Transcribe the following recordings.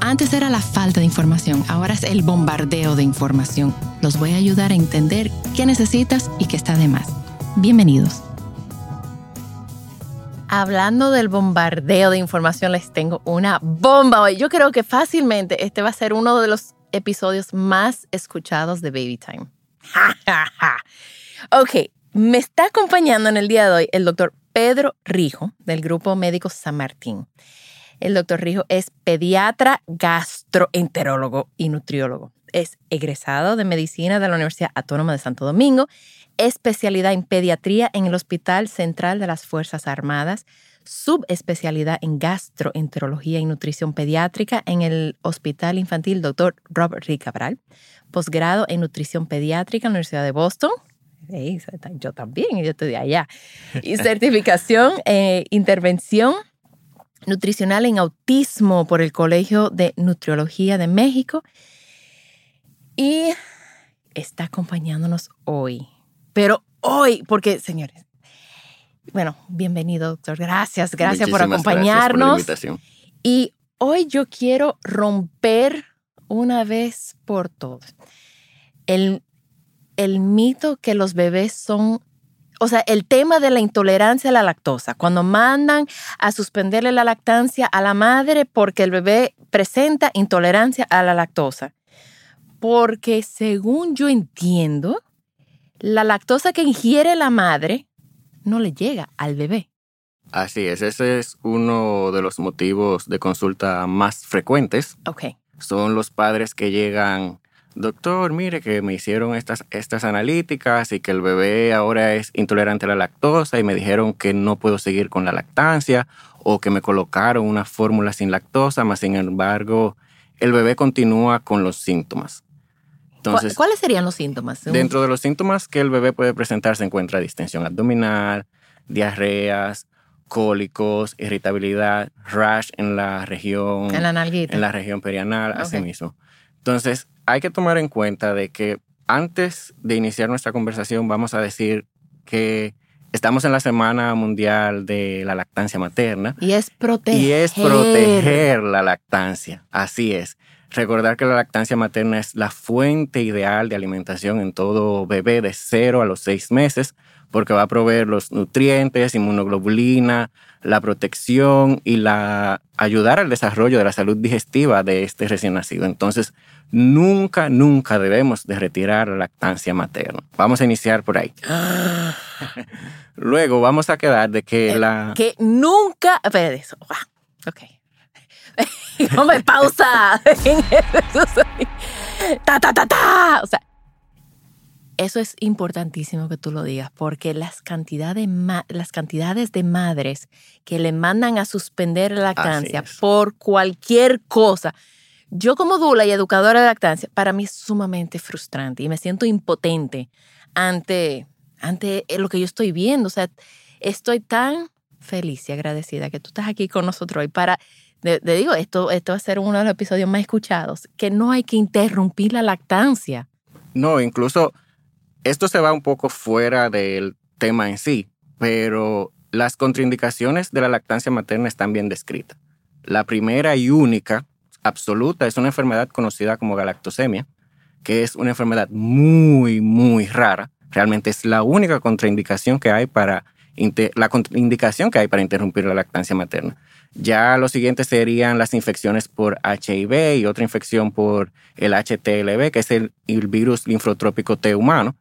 Antes era la falta de información, ahora es el bombardeo de información. Los voy a ayudar a entender qué necesitas y qué está de más. Bienvenidos. Hablando del bombardeo de información, les tengo una bomba hoy. Yo creo que fácilmente este va a ser uno de los episodios más escuchados de Baby Time. ok, me está acompañando en el día de hoy el doctor Pedro Rijo del Grupo Médico San Martín. El doctor Rijo es pediatra, gastroenterólogo y nutriólogo. Es egresado de medicina de la Universidad Autónoma de Santo Domingo, especialidad en pediatría en el Hospital Central de las Fuerzas Armadas, subespecialidad en gastroenterología y nutrición pediátrica en el Hospital Infantil Dr. Robert Rick Cabral, posgrado en nutrición pediátrica en la Universidad de Boston. yo también, yo estoy allá. Y certificación en intervención nutricional en autismo por el Colegio de Nutriología de México y está acompañándonos hoy. Pero hoy, porque señores, bueno, bienvenido doctor, gracias, gracias por acompañarnos. Y hoy yo quiero romper una vez por todas el, el mito que los bebés son o sea, el tema de la intolerancia a la lactosa, cuando mandan a suspenderle la lactancia a la madre porque el bebé presenta intolerancia a la lactosa. Porque según yo entiendo, la lactosa que ingiere la madre no le llega al bebé. Así es, ese es uno de los motivos de consulta más frecuentes. Ok. Son los padres que llegan doctor, mire que me hicieron estas, estas analíticas y que el bebé ahora es intolerante a la lactosa y me dijeron que no puedo seguir con la lactancia o que me colocaron una fórmula sin lactosa, más sin embargo el bebé continúa con los síntomas. Entonces, ¿Cuáles serían los síntomas? Dentro de los síntomas que el bebé puede presentar se encuentra distensión abdominal, diarreas, cólicos, irritabilidad, rash en la región... En la nalguita. En la región perianal, así mismo. Entonces, hay que tomar en cuenta de que antes de iniciar nuestra conversación vamos a decir que estamos en la Semana Mundial de la Lactancia Materna. Y es proteger. Y es proteger la lactancia. Así es. Recordar que la lactancia materna es la fuente ideal de alimentación en todo bebé de 0 a los 6 meses, porque va a proveer los nutrientes, inmunoglobulina, la protección y la ayudar al desarrollo de la salud digestiva de este recién nacido. Entonces, nunca, nunca debemos de retirar la lactancia materna. Vamos a iniciar por ahí. Luego vamos a quedar de que eh, la... Que nunca... Espera eso. Ok. Hombre, pausa. ta, ta, ta, ta. O sea, eso es importantísimo que tú lo digas, porque las cantidades, las cantidades de madres que le mandan a suspender la lactancia por cualquier cosa, yo como dula y educadora de lactancia, para mí es sumamente frustrante y me siento impotente ante, ante lo que yo estoy viendo. O sea, estoy tan feliz y agradecida que tú estás aquí con nosotros hoy para, te, digo, esto, esto va a ser uno de los episodios más escuchados, que no hay que interrumpir la lactancia. No, incluso esto se va un poco fuera del tema en sí, pero las contraindicaciones de la lactancia materna están bien descritas. La primera y única absoluta es una enfermedad conocida como galactosemia, que es una enfermedad muy, muy rara. Realmente es la única contraindicación que hay para la indicación que hay para interrumpir la lactancia materna. Ya lo siguiente serían las infecciones por HIV y otra infección por el HTLV, que es el, el virus linfotrópico T humano.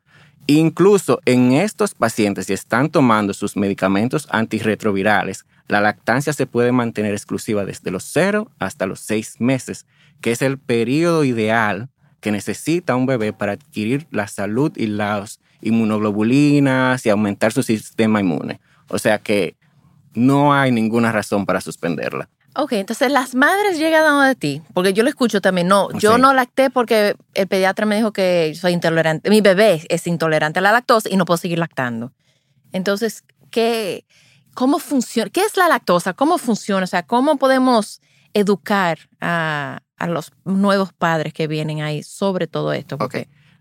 Incluso en estos pacientes, si están tomando sus medicamentos antirretrovirales, la lactancia se puede mantener exclusiva desde los 0 hasta los 6 meses, que es el periodo ideal que necesita un bebé para adquirir la salud y las inmunoglobulinas y aumentar su sistema inmune. O sea que no hay ninguna razón para suspenderla. Ok, entonces las madres llegan a de ti, porque yo lo escucho también, no, yo no lacté porque el pediatra me dijo que soy intolerante, mi bebé es intolerante a la lactosa y no puedo seguir lactando. Entonces, ¿qué, cómo funciona? ¿Qué es la lactosa? ¿Cómo funciona? O sea, ¿cómo podemos educar a, a los nuevos padres que vienen ahí sobre todo esto? Ok,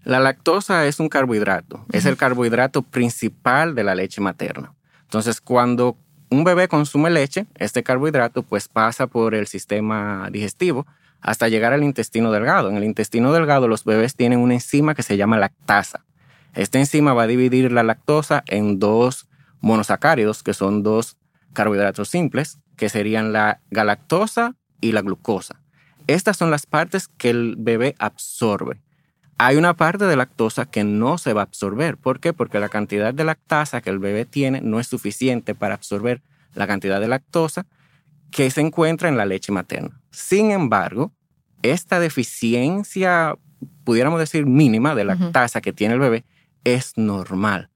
la lactosa es un carbohidrato, es el carbohidrato principal de la leche materna. Entonces, cuando un bebé consume leche, este carbohidrato pues pasa por el sistema digestivo hasta llegar al intestino delgado. En el intestino delgado los bebés tienen una enzima que se llama lactasa. Esta enzima va a dividir la lactosa en dos monosacáridos, que son dos carbohidratos simples, que serían la galactosa y la glucosa. Estas son las partes que el bebé absorbe. Hay una parte de lactosa que no se va a absorber. ¿Por qué? Porque la cantidad de lactasa que el bebé tiene no es suficiente para absorber la cantidad de lactosa que se encuentra en la leche materna. Sin embargo, esta deficiencia, pudiéramos decir mínima de lactasa que tiene el bebé, es normal.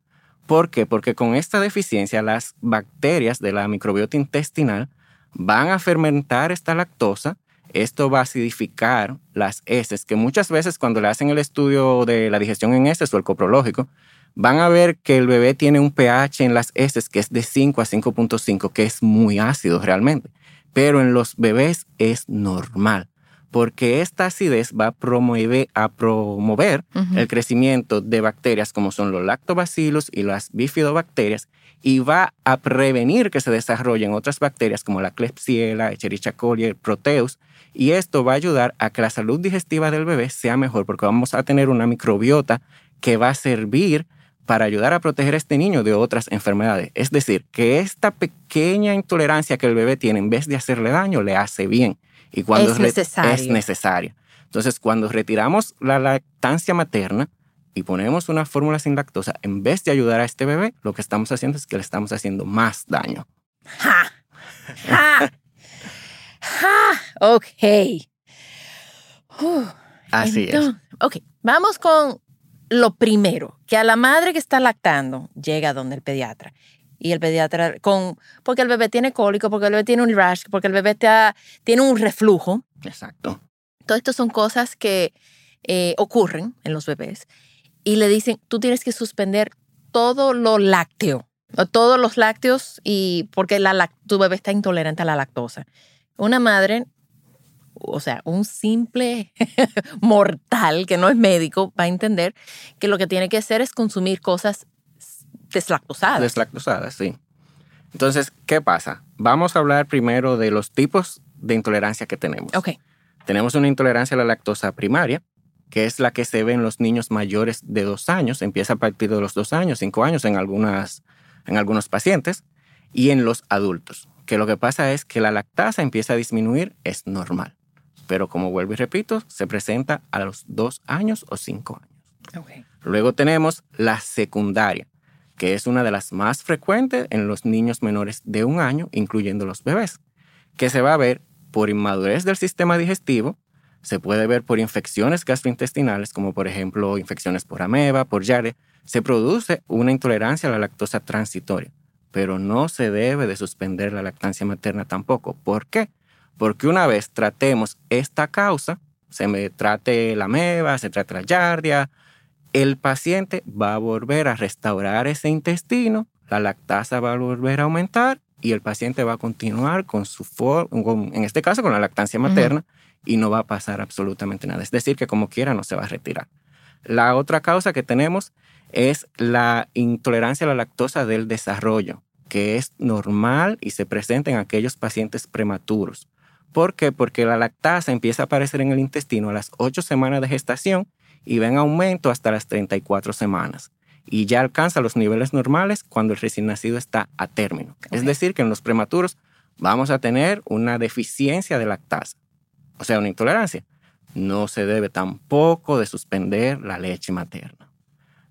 ¿Por qué? Porque con esta deficiencia las bacterias de la microbiota intestinal van a fermentar esta lactosa esto va a acidificar las heces, que muchas veces cuando le hacen el estudio de la digestión en heces o el coprológico, van a ver que el bebé tiene un pH en las heces que es de 5 a 5.5, que es muy ácido realmente. Pero en los bebés es normal, porque esta acidez va a promover, a promover el crecimiento de bacterias como son los lactobacillus y las bifidobacterias, y va a prevenir que se desarrollen otras bacterias como la Klebsiella, Escherichia coli, el Proteus, y esto va a ayudar a que la salud digestiva del bebé sea mejor porque vamos a tener una microbiota que va a servir para ayudar a proteger a este niño de otras enfermedades. Es decir, que esta pequeña intolerancia que el bebé tiene, en vez de hacerle daño, le hace bien. Y cuando es, necesario. es necesaria. Entonces, cuando retiramos la lactancia materna y ponemos una fórmula sin lactosa, en vez de ayudar a este bebé, lo que estamos haciendo es que le estamos haciendo más daño. ¡Ja! ¡Ja! ¡Ja! Ok. Así es. Ok, vamos con lo primero, que a la madre que está lactando llega donde el pediatra. Y el pediatra, con, porque el bebé tiene cólico, porque el bebé tiene un rash, porque el bebé tiene un reflujo. Exacto. Todo esto son cosas que eh, ocurren en los bebés. Y le dicen, tú tienes que suspender todo lo lácteo, todos los lácteos, y porque la, tu bebé está intolerante a la lactosa. Una madre, o sea, un simple mortal que no es médico, va a entender que lo que tiene que hacer es consumir cosas deslactosadas. Deslactosadas, sí. Entonces, ¿qué pasa? Vamos a hablar primero de los tipos de intolerancia que tenemos. Ok. Tenemos una intolerancia a la lactosa primaria, que es la que se ve en los niños mayores de dos años, empieza a partir de los dos años, cinco años en, algunas, en algunos pacientes, y en los adultos que lo que pasa es que la lactasa empieza a disminuir, es normal. Pero como vuelvo y repito, se presenta a los dos años o cinco años. Luego tenemos la secundaria, que es una de las más frecuentes en los niños menores de un año, incluyendo los bebés, que se va a ver por inmadurez del sistema digestivo, se puede ver por infecciones gastrointestinales, como por ejemplo infecciones por ameba, por yare, se produce una intolerancia a la lactosa transitoria pero no se debe de suspender la lactancia materna tampoco. ¿Por qué? Porque una vez tratemos esta causa, se me trate la meba, se trate la yardia, el paciente va a volver a restaurar ese intestino, la lactasa va a volver a aumentar y el paciente va a continuar con su, en este caso con la lactancia materna, y no va a pasar absolutamente nada. Es decir, que como quiera no se va a retirar. La otra causa que tenemos es la intolerancia a la lactosa del desarrollo que es normal y se presenta en aquellos pacientes prematuros. ¿Por qué? Porque la lactasa empieza a aparecer en el intestino a las 8 semanas de gestación y va en aumento hasta las 34 semanas. y ya alcanza los niveles normales cuando el recién nacido está a término. Es decir, que en los prematuros vamos a tener una deficiencia de lactasa, o sea, una intolerancia. No se debe tampoco de suspender la leche materna.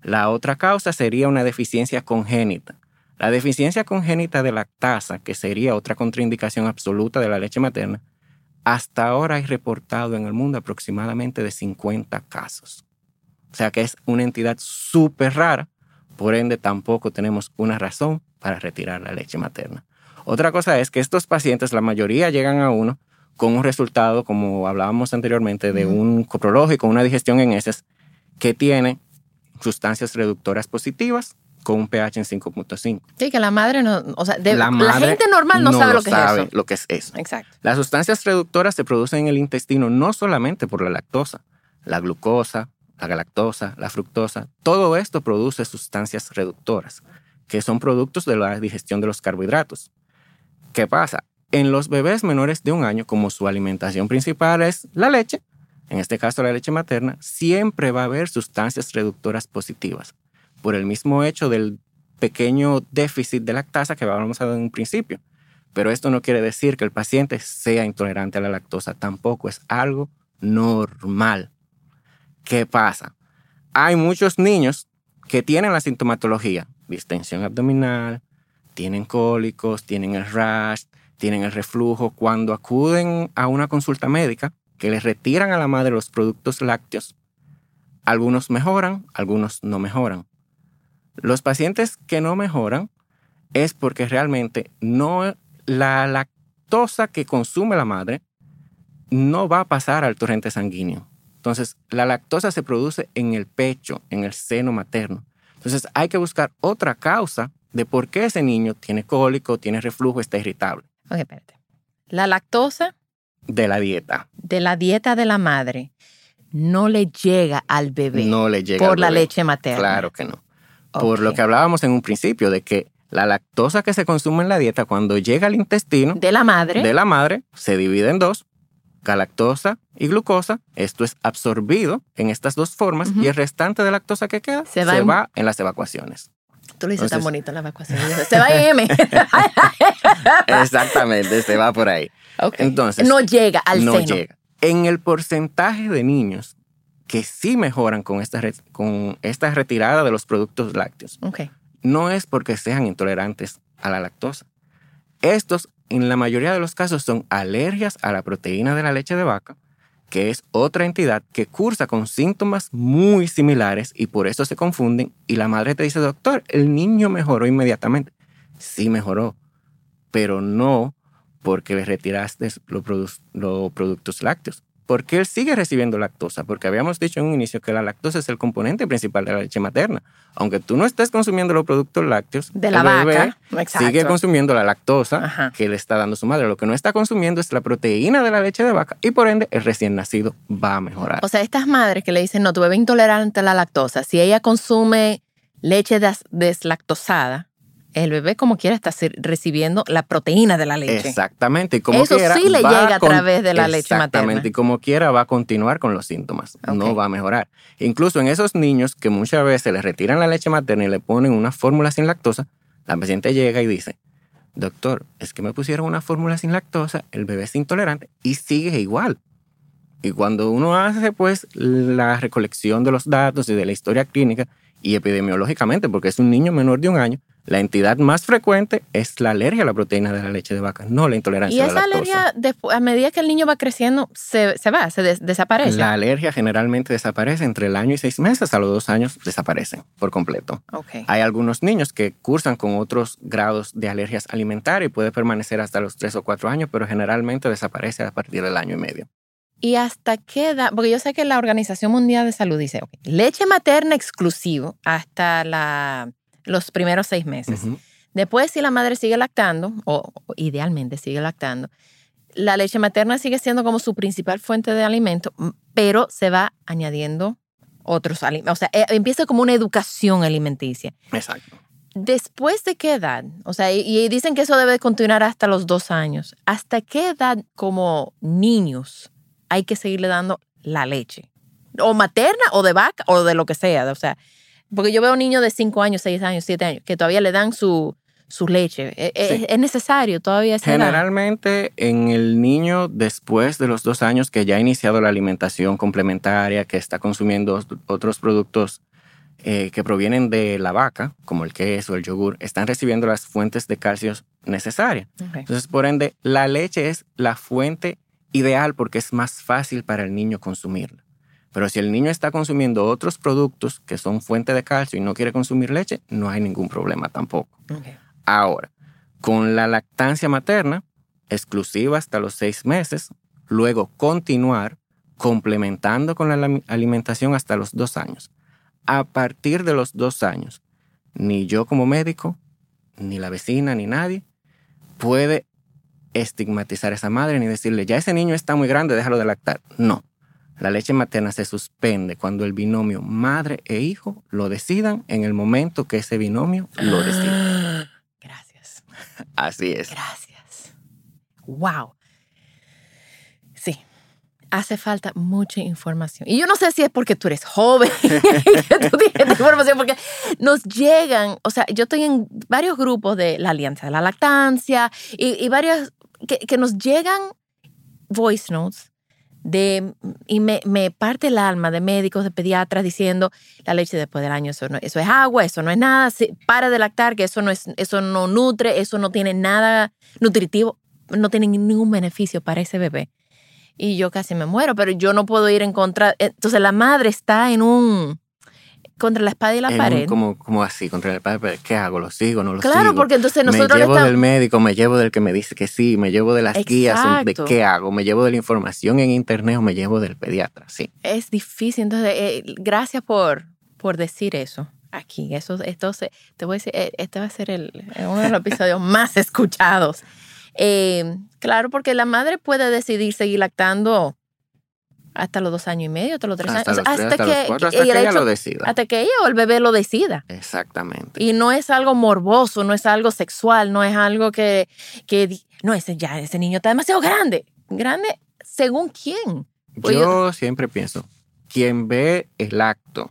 La otra causa sería una deficiencia congénita. La deficiencia congénita de lactasa, que sería otra contraindicación absoluta de la leche materna, hasta ahora hay reportado en el mundo aproximadamente de 50 casos. O sea que es una entidad súper rara, por ende tampoco tenemos una razón para retirar la leche materna. Otra cosa es que estos pacientes, la mayoría llegan a uno con un resultado, como hablábamos anteriormente, de un coprológico, una digestión en heces, que tiene sustancias reductoras positivas con un pH en 5.5. Sí, que la madre no, o sea, de- la, madre gente normal no, sabe lo que sabe es eso. lo que es eso. Exacto. Las sustancias reductoras se producen en el intestino no solamente por la lactosa, la glucosa, la galactosa, la fructosa, todo esto produce sustancias reductoras, que son productos de la digestión de los carbohidratos. ¿Qué pasa? En los bebés menores de un año, como su alimentación principal es la leche, en este caso la leche materna, siempre va a haber sustancias reductoras positivas, por el mismo hecho del pequeño déficit de lactasa que hablábamos en un principio. Pero esto no quiere decir que el paciente sea intolerante a la lactosa, tampoco es algo normal. ¿Qué pasa? Hay muchos niños que tienen la sintomatología, distensión abdominal, tienen cólicos, tienen el rash, tienen el reflujo. Cuando acuden a una consulta médica, que les retiran a la madre los productos lácteos, algunos mejoran, algunos no mejoran. Los pacientes que no mejoran es porque realmente no la lactosa que consume la madre no va a pasar al torrente sanguíneo. Entonces, la lactosa se produce en el pecho, en el seno materno. Entonces, hay que buscar otra causa de por qué ese niño tiene cólico, tiene reflujo, está irritable. Ok, espérate. La lactosa De la dieta. de la dieta de la madre no le llega al bebé No le llega por al la bebé. leche materna. Claro que no. Por lo que hablábamos en un principio de que la lactosa que se consume en la dieta cuando llega al intestino De la madre. de la madre se divide en dos, galactosa y glucosa. Esto es absorbido en estas dos formas y el restante de lactosa que queda Se se, va va, en- las evacuaciones. Tú lo dices tan bonito la evacuación. Se va en M. Exactamente, se va por ahí. Entonces, no llega al no seno. llega. En el porcentaje de niños que sí mejoran con esta, con esta retirada de los productos lácteos, no es porque sean intolerantes a la lactosa. Estos, en la mayoría de los casos, son alergias a la proteína de la leche de vaca, que es otra entidad que cursa con síntomas muy similares y por eso se confunden. Y la madre te dice, doctor, el niño mejoró inmediatamente. Sí mejoró, pero no porque le retiraste los, produ- los productos lácteos. Porque él sigue recibiendo lactosa, porque habíamos dicho en un inicio que la lactosa es el componente principal de la leche materna. Aunque tú no estés consumiendo los productos lácteos, De la bebé vaca. Exacto. sigue consumiendo la lactosa Ajá. que le está dando su madre. Lo que no está consumiendo es la proteína de la leche de vaca y por ende el recién nacido va a mejorar. O sea, estas madres que le dicen, no, tu bebé es intolerante a la lactosa, si ella consume leche des- deslactosada, el bebé como quiera está recibiendo la proteína de la leche. Exactamente. Y como Eso quiera, sí le llega a través de la leche Exactamente. materna. Y como quiera va a continuar con los síntomas. No va a mejorar. Incluso en esos niños que muchas veces les retiran la leche materna y le ponen una fórmula sin lactosa, la paciente llega y dice, doctor, es que me pusieron una fórmula sin lactosa, el bebé es intolerante y sigue igual. Y cuando uno hace pues la recolección de los datos y de la historia clínica y epidemiológicamente, porque es un niño menor de un año, la entidad más frecuente es la alergia a la proteína de la leche de vaca, no la intolerancia Y a la esa alergia, a medida que el niño va creciendo, se, se va, se des- desaparece. La alergia generalmente desaparece entre el año y seis meses, a los dos años desaparecen por completo. Ok. Hay algunos niños que cursan con otros grados de alergias alimentarias y puede permanecer hasta los tres o cuatro años, pero generalmente desaparece a partir del año y medio. ¿Y hasta qué edad? Porque yo sé que la Organización Mundial de Salud dice, leche materna exclusivo hasta la, los primeros seis meses. Después, si la madre sigue lactando, o, o idealmente sigue lactando, la leche materna sigue siendo como su principal fuente de alimento, pero se va añadiendo otros alimentos. O sea, eh, empieza como una educación alimenticia. Exacto. ¿Después de qué edad? O sea, y, y dicen que eso debe continuar hasta los dos años. ¿Hasta qué edad como niños hay que seguirle dando la leche? O materna o de vaca o de lo que sea. O sea, Porque yo veo niños de 5 años, 6 años, 7 años, que todavía le dan su, su leche. ¿Es, es- Sí. es necesario todavía esa edad? Generalmente en el niño después de los dos años que ya ha iniciado la alimentación complementaria, que está consumiendo ot- otros productos eh, que provienen de la vaca, como el queso, el yogur, están recibiendo las fuentes de calcio necesarias. Ok. Entonces, por ende, la leche es la fuente ideal porque es más fácil para el niño consumirla. Pero si el niño está consumiendo otros productos que son fuente de calcio y no quiere consumir leche, no hay ningún problema tampoco. Ahora, con la lactancia materna, exclusiva hasta los seis meses, luego continuar complementando con la alimentación hasta los dos años. A partir de los dos años, ni yo como médico, ni la vecina, ni nadie puede estigmatizar a esa madre ni decirle, ya ese niño está muy grande, déjalo de lactar. No. La leche materna se suspende cuando el binomio madre e hijo lo decidan en el momento que ese binomio lo decida. Gracias. Así es. Gracias. Wow. Sí. Hace falta mucha información. Y yo no sé si es porque tú eres joven y que tú tienes información, porque nos llegan, o sea, yo estoy en varios grupos de la Alianza de la Lactancia y, y varios que, que nos llegan voice notes de, y me, me parte el alma de médicos, de pediatras diciendo la leche después del año, eso, no, eso es agua, eso no es nada, para de lactar, que eso no, es, eso no nutre, eso no tiene nada nutritivo, no tiene ningún beneficio para ese bebé. Y yo casi me muero, pero yo no puedo ir en contra. Entonces la madre está en un. Contra la espada y la En un- pared. como, como así, contra el padre, pero ¿qué hago? ¿Lo sigo? ¿No lo sigo? claro, porque entonces nosotros me llevo estamos. del médico, me llevo del que me dice que sí, me llevo de las guías de Exacto. qué hago, me llevo de la información en internet o me llevo del pediatra, sí. es difícil. Entonces, eh, gracias por, por decir eso aquí. Eso, entonces, te voy a decir, eh, este va a ser el, uno de los episodios más escuchados. Eh, claro, porque la madre puede decidir seguir lactando hasta los dos años y medio, hasta los tres Hasta años, los tres, hasta cuatro, que ella hecho- lo decida. hasta que ella o el bebé lo decida. Exactamente. Y no es algo morboso, no es algo sexual, no es algo que, que no, ese ya, ese niño está demasiado grande. Grande según quién. Pues Yo siempre pienso, quien ve el acto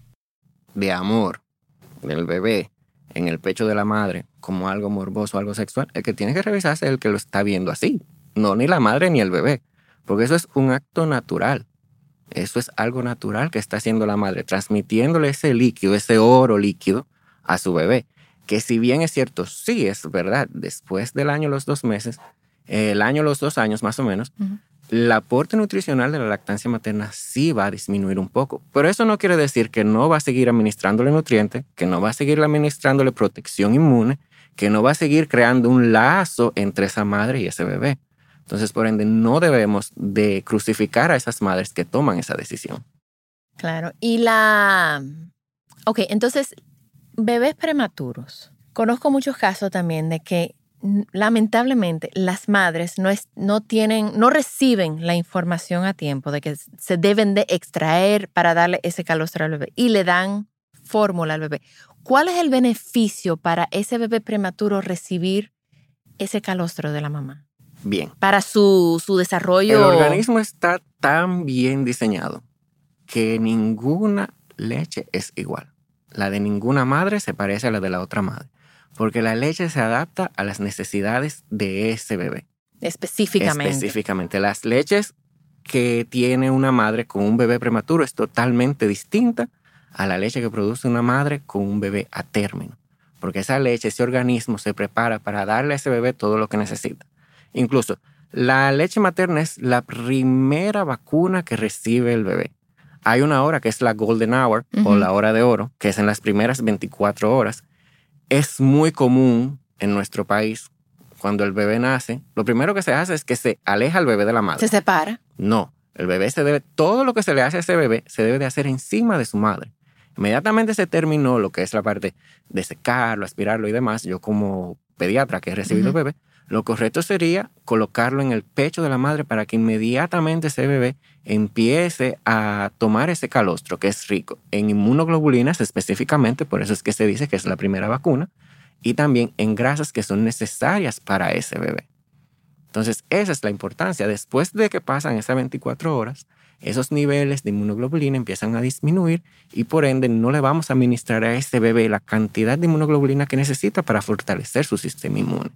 de amor del bebé en el pecho de la madre como algo morboso, algo sexual, el que tiene que revisarse es el que lo está viendo así, no ni la madre ni el bebé, porque eso es un acto natural. Eso es algo natural que está haciendo la madre, transmitiéndole ese líquido, ese oro líquido a su bebé. Que si bien es cierto, sí es verdad, después del año, los dos meses, el año, los dos años más o menos. El aporte nutricional de la lactancia materna sí va a disminuir un poco. Pero eso no quiere decir que no va a seguir administrándole nutrientes, que no va a seguir administrándole protección inmune, que no va a seguir creando un lazo entre esa madre y ese bebé. Entonces, por ende, no debemos de crucificar a esas madres que toman esa decisión. Claro. Y la. Ok, entonces, bebés prematuros. Conozco muchos casos también de que lamentablemente las madres no, es, no tienen, no reciben la información a tiempo de que se deben de extraer para darle ese calostro al bebé y le dan fórmula al bebé. ¿Cuál es el beneficio para ese bebé prematuro recibir ese calostro de la mamá? Bien. Para su, su desarrollo. El organismo está tan bien diseñado que ninguna leche es igual. La de ninguna madre se parece a la de la otra madre, porque la leche se adapta a las necesidades de ese bebé. Específicamente. Específicamente, las leches que tiene una madre con un bebé prematuro es totalmente distinta a la leche que produce una madre con un bebé a término, porque esa leche, ese organismo se prepara para darle a ese bebé todo lo que necesita. Incluso la leche materna es la primera vacuna que recibe el bebé. Hay una hora que es la golden hour o la hora de oro, que es en las primeras 24 horas. Es muy común en nuestro país cuando el bebé nace. Lo primero que se hace es que se aleja al bebé de la madre. Se separa. No, el bebé se debe, todo lo que se le hace a ese bebé se debe de hacer encima de su madre. Inmediatamente se terminó lo que es la parte de secarlo, aspirarlo y demás. Yo como pediatra que he recibido Ujú. bebé, lo correcto sería colocarlo en el pecho de la madre para que inmediatamente ese bebé empiece a tomar ese calostro que es rico en inmunoglobulinas específicamente, por eso es que se dice que es la primera vacuna, y también en grasas que son necesarias para ese bebé. Entonces, esa es la importancia. Después de que pasan esas 24 horas, esos niveles de inmunoglobulina empiezan a disminuir y por ende no le vamos a administrar a ese bebé la cantidad de inmunoglobulina que necesita para fortalecer su sistema inmune.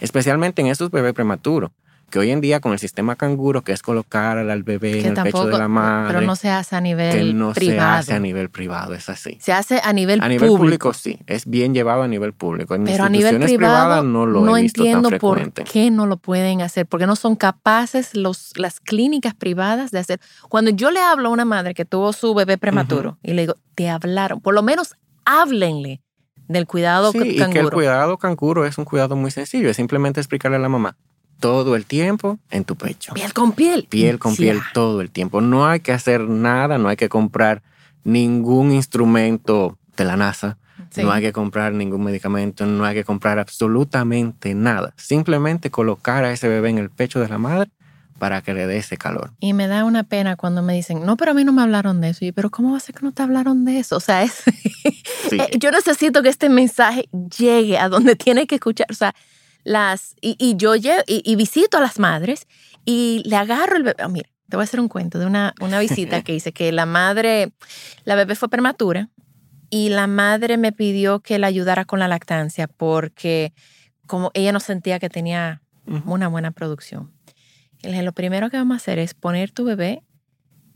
Especialmente en esos bebés prematuros, que hoy en día con el sistema canguro, que es colocar al bebé en que el pecho tampoco, de la madre, pero no se hace a nivel que no se privado. hace a nivel privado, es así. Se hace a nivel A nivel público. público. sí, es bien llevado a nivel público. En Pero a nivel privado privadas no lo no he visto entiendo tan por qué no lo pueden hacer, porque no son capaces los, las clínicas privadas de hacer. Cuando yo le hablo a una madre que tuvo su bebé prematuro y le digo, te hablaron, por lo menos háblenle del cuidado Sí, y que el canguro. cuidado canguro es un cuidado muy sencillo, es simplemente explicarle a la mamá todo el tiempo en tu pecho. Piel con piel. Piel con piel Ya. todo el tiempo. No hay que hacer nada, no hay que comprar ningún instrumento de la NASA, Sí. no hay que comprar ningún medicamento, no hay que comprar absolutamente nada. Simplemente colocar a ese bebé en el pecho de la madre para que le dé ese calor. Y me da una pena cuando me dicen, no, pero a mí no me hablaron de eso. Y pero ¿cómo va a ser que no te hablaron de eso? O sea, es, Sí. Eh, yo necesito que este mensaje llegue a donde tiene que escuchar. O sea, las. Y, y yo lle- y, y visito a las madres y le agarro el bebé. Ah, mira, te voy a hacer un cuento de una, una visita que hice que la madre, la bebé fue prematura y la madre me pidió que la ayudara con la lactancia porque como ella no sentía que tenía una buena producción. Y le dije, lo primero que vamos a hacer es poner tu bebé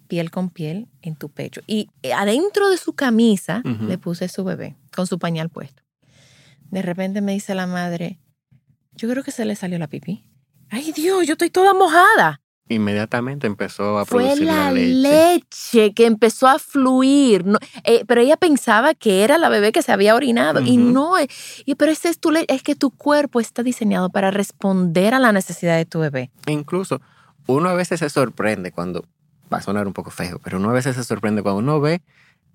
piel con piel en tu pecho. Y eh, adentro de su camisa le puse su bebé con su pañal puesto. De repente me dice la madre, yo creo que se le salió la pipí. Ay Dios, yo estoy toda mojada. Inmediatamente empezó a Fue producir la la leche. leche que empezó a fluir. No, eh, pero ella pensaba que era la bebé que se había orinado. Y no, eh, y, pero ese es, tu es que tu cuerpo está diseñado para responder a la necesidad de tu bebé. Incluso uno a veces se sorprende cuando, va a sonar un poco feo, pero uno a veces se sorprende cuando uno ve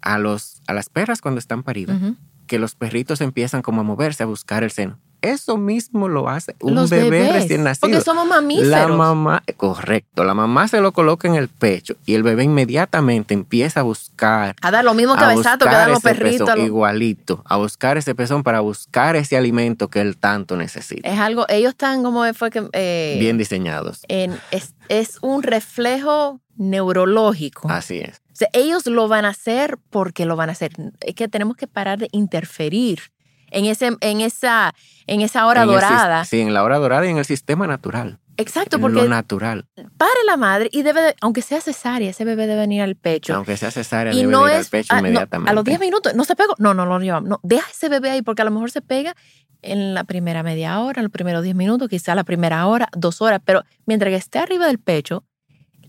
a, los, a las perras cuando están paridas, que los perritos empiezan como a moverse, a buscar el seno. Eso mismo lo hace un Los bebé bebés, recién nacido. Porque somos mamíferos. La mamá, correcto, la mamá se lo coloca en el pecho y el bebé inmediatamente empieza a buscar a dar lo mismo cabezazo que dan los perritos. pezón, lo- igualito, a buscar ese pezón para buscar ese alimento que él tanto necesita. Es algo, ellos están como fue que... eh, Bien diseñados. en- es, es un reflejo neurológico. Así es. O sea, ellos lo van a hacer porque lo van a hacer. Es que tenemos que parar de interferir en, ese, en, esa, en esa hora En el dorada. sí, en la hora dorada y en el sistema natural. Exacto, en porque lo natural. pare la madre y debe, de- aunque sea cesárea, ese bebé debe venir al pecho. Aunque sea cesárea, y debe no de ir al es pecho no, inmediatamente. a los 10 minutos, no se pegó. No, no lo llevamos. No, deja ese bebé ahí porque a lo mejor se pega en la primera media hora, los primeros 10 minutos, quizá la primera hora, dos horas, pero mientras que esté arriba del pecho,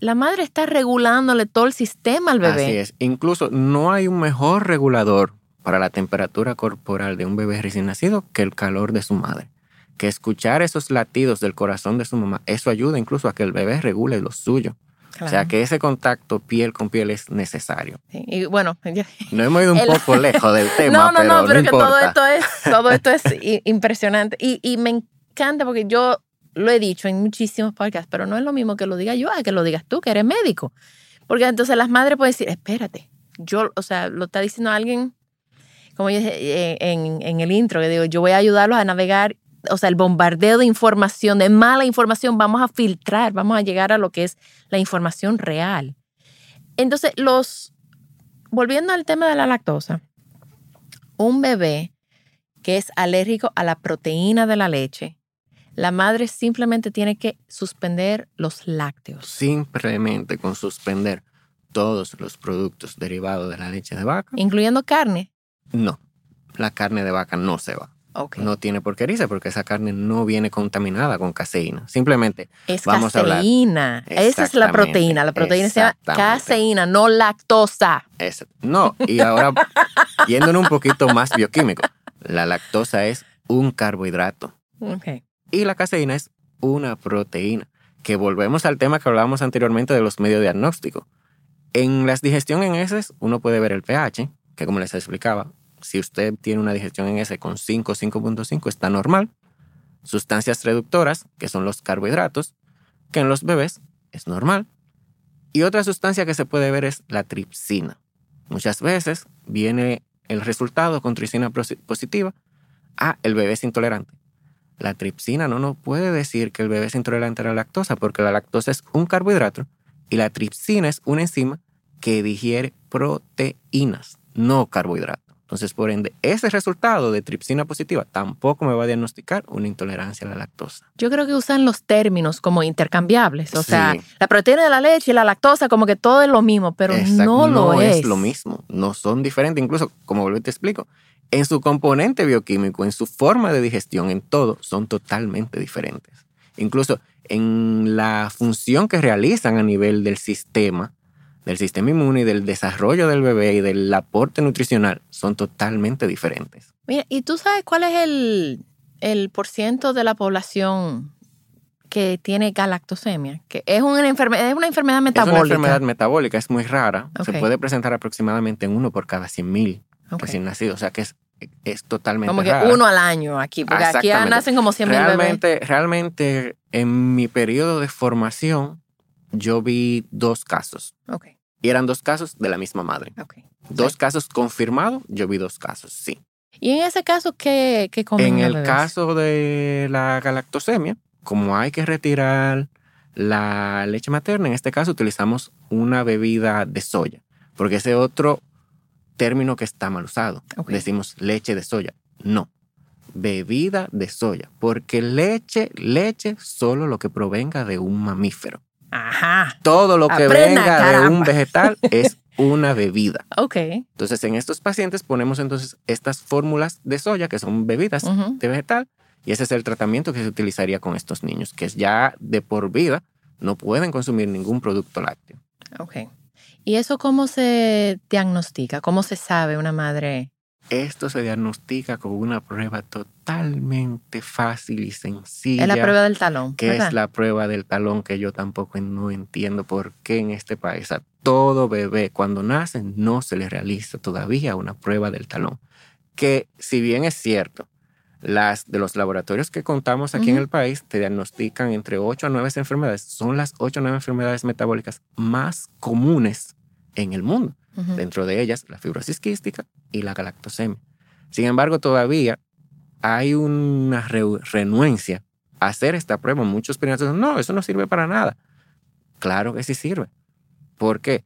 la madre está regulándole todo el sistema al bebé. Así es. Incluso no hay un mejor regulador para la temperatura corporal de un bebé recién nacido que el calor de su madre. Que escuchar esos latidos del corazón de su mamá, eso ayuda incluso a que el bebé regule lo suyo. O sea Claro. que ese contacto piel con piel es necesario. Sí, Y bueno, ya- No hemos ido un El- poco lejos del tema, no, no, pero no, no, pero que todo esto es, todo esto es i- impresionante. Y, y me encanta porque yo lo he dicho en muchísimos podcasts, pero no es lo mismo que lo diga yo a que lo digas tú, que eres médico. Porque entonces las madres pueden decir, espérate, yo, o sea, lo está diciendo alguien, como yo dije eh, en, en el intro, que digo, yo voy a ayudarlos a navegar, o sea, el bombardeo de información, de mala información, vamos a filtrar, vamos a llegar a lo que es la información real. Entonces, los, volviendo al tema de la lactosa, un bebé que es alérgico a la proteína de la leche, la madre simplemente tiene que suspender los lácteos. Simplemente con suspender todos los productos derivados de la leche de vaca, Incluyendo carne. No. La carne de vaca no se va. No tiene por qué irse porque esa carne no viene contaminada con caseína. Simplemente es vamos a hablar. caseína. Esa es la proteína. La proteína se llama caseína, no lactosa. es- no. Y ahora, yéndonos un poquito más bioquímico, la lactosa es un carbohidrato y la caseína es una proteína. Que volvemos al tema que hablábamos anteriormente de los medios diagnósticos. En las digestión en heces uno puede ver el pH, que como les explicaba, si usted tiene una digestión en S con 5 o 5.5 está normal. Sustancias reductoras, que son los carbohidratos, que en los bebés es normal. Y otra sustancia que se puede ver es la tripsina. Muchas veces viene el resultado con tripsina positiva. Ah, el bebé es intolerante. La tripsina no nos puede decir que el bebé es intolerante a la lactosa porque la lactosa es un carbohidrato y la tripsina es una enzima que digiere proteínas, no carbohidratos. Entonces, por ende, ese resultado de tripsina positiva tampoco me va a diagnosticar una intolerancia a la lactosa. Yo creo que usan los términos como intercambiables. O sea, la proteína de la leche y la lactosa, como que todo es lo mismo, pero no lo no es. es lo mismo. No son diferentes. Incluso, como vuelvo te explico, en su componente bioquímico, en su forma de digestión, en todo, son totalmente diferentes. Incluso en la función que realizan a nivel del sistema, del sistema inmune y del desarrollo del bebé y del aporte nutricional son totalmente diferentes. Mira, ¿y tú sabes cuál es el, el porciento de la población que tiene galactosemia? Que es una enfermedad, es una enfermedad metabólica. Es una enfermedad metabólica, es muy rara. Se puede presentar aproximadamente en uno por cada 100 mil recién nacidos. O sea que es, es totalmente Como que rara. uno al año aquí, porque aquí nacen como 100 mil realmente, Realmente, en mi periodo de formación, yo vi dos casos. Okay. Y eran dos casos de la misma madre. Okay. Dos casos confirmados, yo vi dos casos, sí. ¿Y en ese caso qué, qué En el caso de la galactosemia, como hay que retirar la leche materna, en este caso utilizamos una bebida de soya, porque ese otro término que está mal usado. Decimos leche de soya. No, bebida de soya, porque leche, leche, solo lo que provenga de un mamífero. Ajá. Todo lo que venga de un vegetal es una bebida. Ok. Entonces, en estos pacientes ponemos entonces estas fórmulas de soya, que son bebidas de vegetal, y ese es el tratamiento que se utilizaría con estos niños, que ya de por vida, no pueden consumir ningún producto lácteo. Ok. ¿Y eso cómo se diagnostica? ¿Cómo se sabe una madre esto se diagnostica con una prueba totalmente fácil y sencilla. Es la prueba del talón. Que es la prueba del talón que yo tampoco no entiendo por qué en este país a todo bebé cuando nace no se le realiza todavía una prueba del talón. Que si bien es cierto, las de los laboratorios que contamos aquí en el país te diagnostican entre 8 a 9 enfermedades. Son las 8 o 9 enfermedades metabólicas más comunes en el mundo dentro de ellas la fibrosis quística y la galactosemia. Sin embargo, todavía hay una renuencia a hacer esta prueba. Muchos pediatras no, eso no sirve para nada. Claro que sí sirve. ¿Por qué?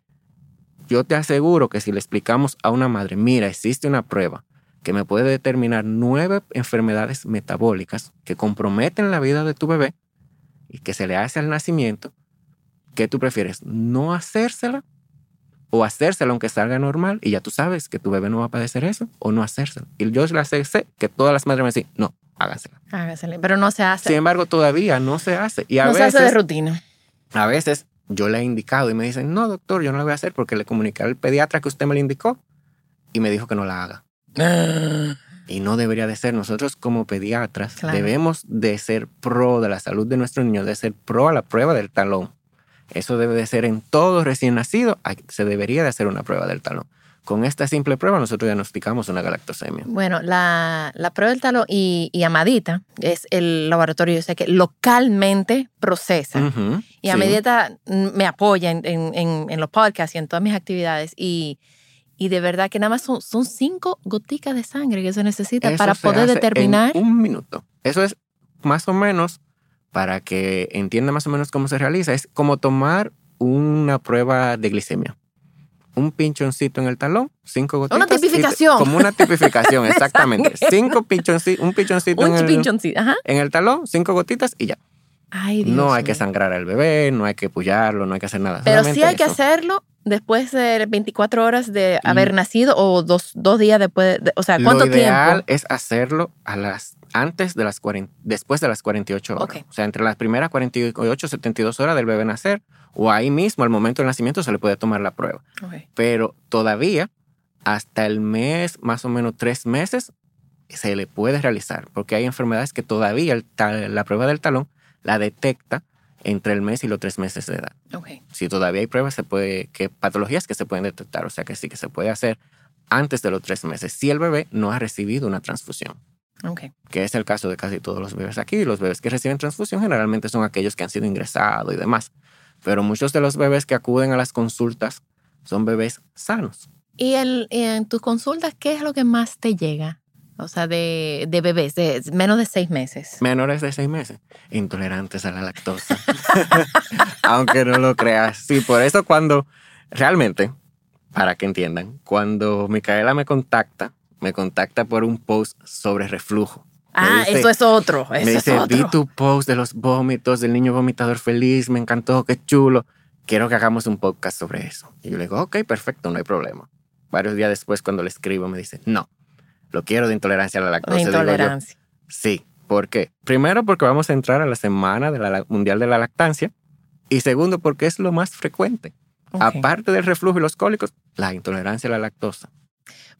Yo te aseguro que si le explicamos a una madre, mira, existe una prueba que me puede determinar nueve enfermedades metabólicas que comprometen la vida de tu bebé y que se le hace al nacimiento, ¿qué tú prefieres? ¿No hacérsela o hacérselo aunque salga normal y ya tú sabes que tu bebé no va a padecer eso o no hacérselo. Y yo la sé, sé que todas las madres me dicen, no, hágansela. Hágasela, pero no se hace. Sin embargo, todavía no se hace. Y a no veces, se hace de rutina. A veces yo le he indicado y me dicen, no, doctor, yo no la voy a hacer porque le comuniqué al pediatra que usted me lo indicó y me dijo que no la haga. y no debería de ser. Nosotros como pediatras debemos de ser pro de la salud de nuestro niño, de ser pro a la prueba del talón. Eso debe de ser en todo recién nacido. Se debería de hacer una prueba del talón. Con esta simple prueba nosotros diagnosticamos una galactosemia. Bueno, la, prueba del talón y, Amadita es el laboratorio, yo sé que localmente procesa. y Amadita me apoya en, los podcasts y en todas mis actividades. Y, de verdad que nada más son, son cinco goticas de sangre que se necesita para poder determinar. un minuto. Eso es más o menos para que entienda más o menos cómo se realiza, es como tomar una prueba de glicemia. Un pinchoncito en el talón, cinco gotitas. Una tipificación. como una tipificación, exactamente. cinco pinchoncitos, un pinchoncito, en, el, en el talón, cinco gotitas y ya. Ay, Dios no hay que sangrar al bebé, no hay que pullarlo, no hay que hacer nada. Pero sí hay que hacerlo después de 24 horas de haber nacido o dos, dos días después. De, o sea, ¿cuánto tiempo? Lo ideal es hacerlo a las antes de las 40, después de las 48 horas. O sea, entre las primeras 48 72 horas del bebé nacer o ahí mismo al momento del nacimiento se le puede tomar la prueba. Pero todavía hasta el mes, más o menos tres meses, se le puede realizar porque hay enfermedades que todavía la prueba del talón la detecta entre el mes y los tres meses de edad. Si todavía hay pruebas, se puede, que patologías que se pueden detectar, o sea que sí que se puede hacer antes de los tres meses si el bebé no ha recibido una transfusión, Ok. que es el caso de casi todos los bebés aquí. Los bebés que reciben transfusión generalmente son aquellos que han sido ingresados y demás. Pero muchos de los bebés que acuden a las consultas son bebés sanos. ¿Y, el, y en tus consultas qué es lo que más te llega? O sea, de, de bebés, de menos de seis meses. menores de seis meses, intolerantes a la lactosa. Aunque no lo creas. Sí, por eso cuando realmente, para que entiendan, cuando Micaela me contacta, me contacta por un post sobre reflujo. Ah, dice- eso es otro. Eso me es dice, vi otro. tu post de los vómitos del niño vomitador feliz, me encantó, qué chulo. Quiero que hagamos un podcast sobre eso. Y yo le digo, ok, perfecto, no hay problema. Varios días después, cuando le escribo, me dice, no, lo quiero de intolerancia a la lactosa. De Digo yo, intolerancia. Sí. ¿Por qué? Primero, porque vamos a entrar a la semana de la mundial de la lactancia. Y segundo, porque es lo más frecuente. Ok. Aparte del reflujo y los cólicos, la intolerancia a la lactosa.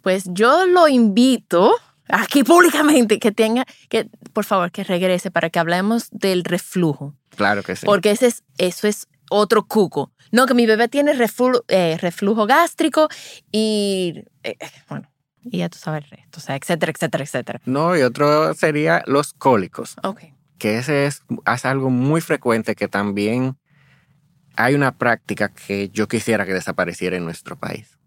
Pues yo lo invito aquí públicamente que tenga, que por favor que regrese para que hablemos del reflujo. Claro que sí. Porque ese es, eso es otro cuco. No, que mi bebé tiene reflu- eh, reflujo gástrico y, eh, bueno, y ya tú sabes el resto, o sea, etcétera, etcétera, etcétera. No, y otro sería los cólicos, Ok. que ese es, es algo muy frecuente que también hay una práctica que yo quisiera que desapareciera en nuestro país.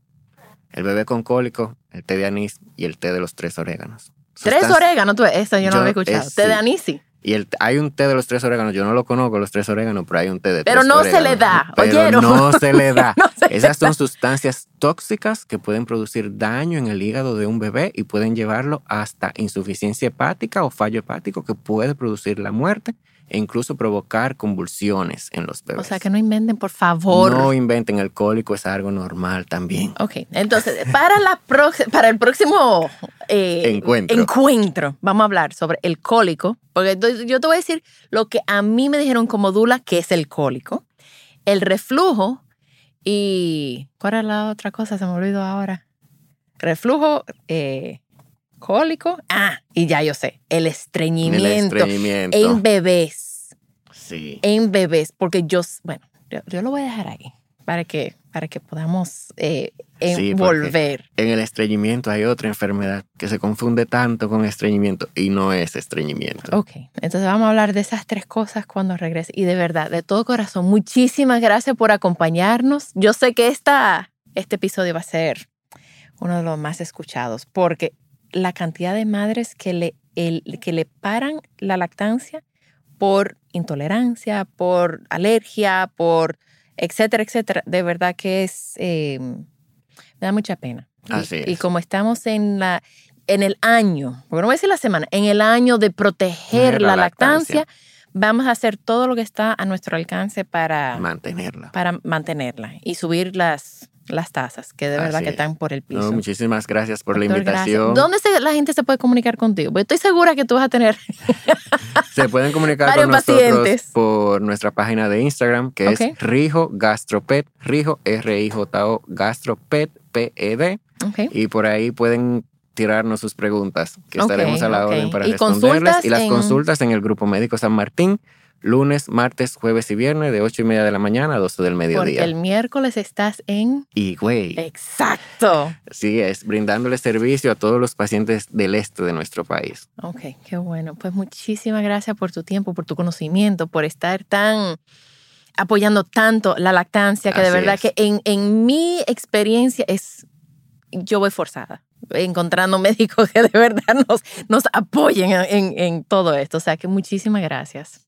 El bebé con cólico, el té de anís y el té de los tres oréganos. Tres Sustancias- oréganos, tú, esa yo no Yo- lo había escuchado. es- Té de sí. anís, sí. Y el, hay un té de los tres oréganos, yo no lo conozco los tres oréganos, pero hay un té de Pero tres no se le oréganos. da, Pero ¿oyeron? no se le da. No se Esas son sustancias tóxicas que pueden producir daño en el hígado de un bebé y pueden llevarlo hasta insuficiencia hepática o fallo hepático que puede producir la muerte e incluso provocar convulsiones en los bebés. O sea, que no inventen, por favor. No inventen el cólico, es algo normal también. Ok, entonces, para, la para el próximo eh, Encuentro. encuentro, vamos a hablar sobre el cólico, porque yo- yo te voy a decir lo que a mí me dijeron como Dula, que es el cólico, el reflujo y... ¿Cuál era la otra cosa? Se me olvidó ahora. Reflujo, eh, cólico, ah, y ya yo sé, el El estreñimiento, estreñimiento. en bebés Sí. en bebés, porque yo, bueno, yo, yo lo voy a dejar ahí para que, para que podamos eh, Sí, envolver. En el estreñimiento hay otra enfermedad que se confunde tanto con estreñimiento y no es estreñimiento. Ok, entonces vamos a hablar de esas tres cosas cuando regrese. Y de verdad, de todo corazón, muchísimas gracias por acompañarnos. Yo sé que esta, este episodio va a ser uno de los más escuchados porque la cantidad de madres que le, el- que le paran la lactancia por intolerancia, por alergia, por etcétera, etcétera, de verdad que es, eh, me da mucha pena. Y- Así y, es. como estamos en la en el año, porque no voy a decir la semana, en el año de proteger la lactancia, lactancia. vamos a hacer todo lo que está a nuestro alcance para, Mantenerla. para mantenerla y subir las, las tasas, que de verdad que es. están por el piso. No, muchísimas gracias por la gracias. invitación. ¿Dónde se- la gente se puede comunicar contigo? Porque estoy segura que tú vas a tener. Se pueden comunicar con nosotros pacientes. por nuestra página de Instagram, que es Rijo Gastropet, Rijo R-I-J-O Gastropet, P-E-D. Ok. Y por ahí pueden tirarnos sus preguntas, que estaremos a la orden para ¿Y responderles. Y las en- consultas en el Grupo Médico San Martín, lunes, martes, jueves y viernes, de 8 y media de la mañana a 12 del Porque mediodía. el miércoles estás en. Y güey, Exacto. sí es, brindándole servicio a todos los pacientes del este de nuestro país. Ok, qué bueno. Pues muchísimas gracias por tu tiempo, por tu conocimiento, por estar tan apoyando tanto la lactancia, que de Así verdad es. que en, en mi experiencia es, yo voy forzada, encontrando médicos que de verdad nos, nos apoyen en, en todo esto. O sea que muchísimas gracias.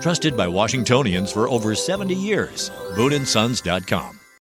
Trusted by Washingtonians for over 70 years. BooneandSons.com.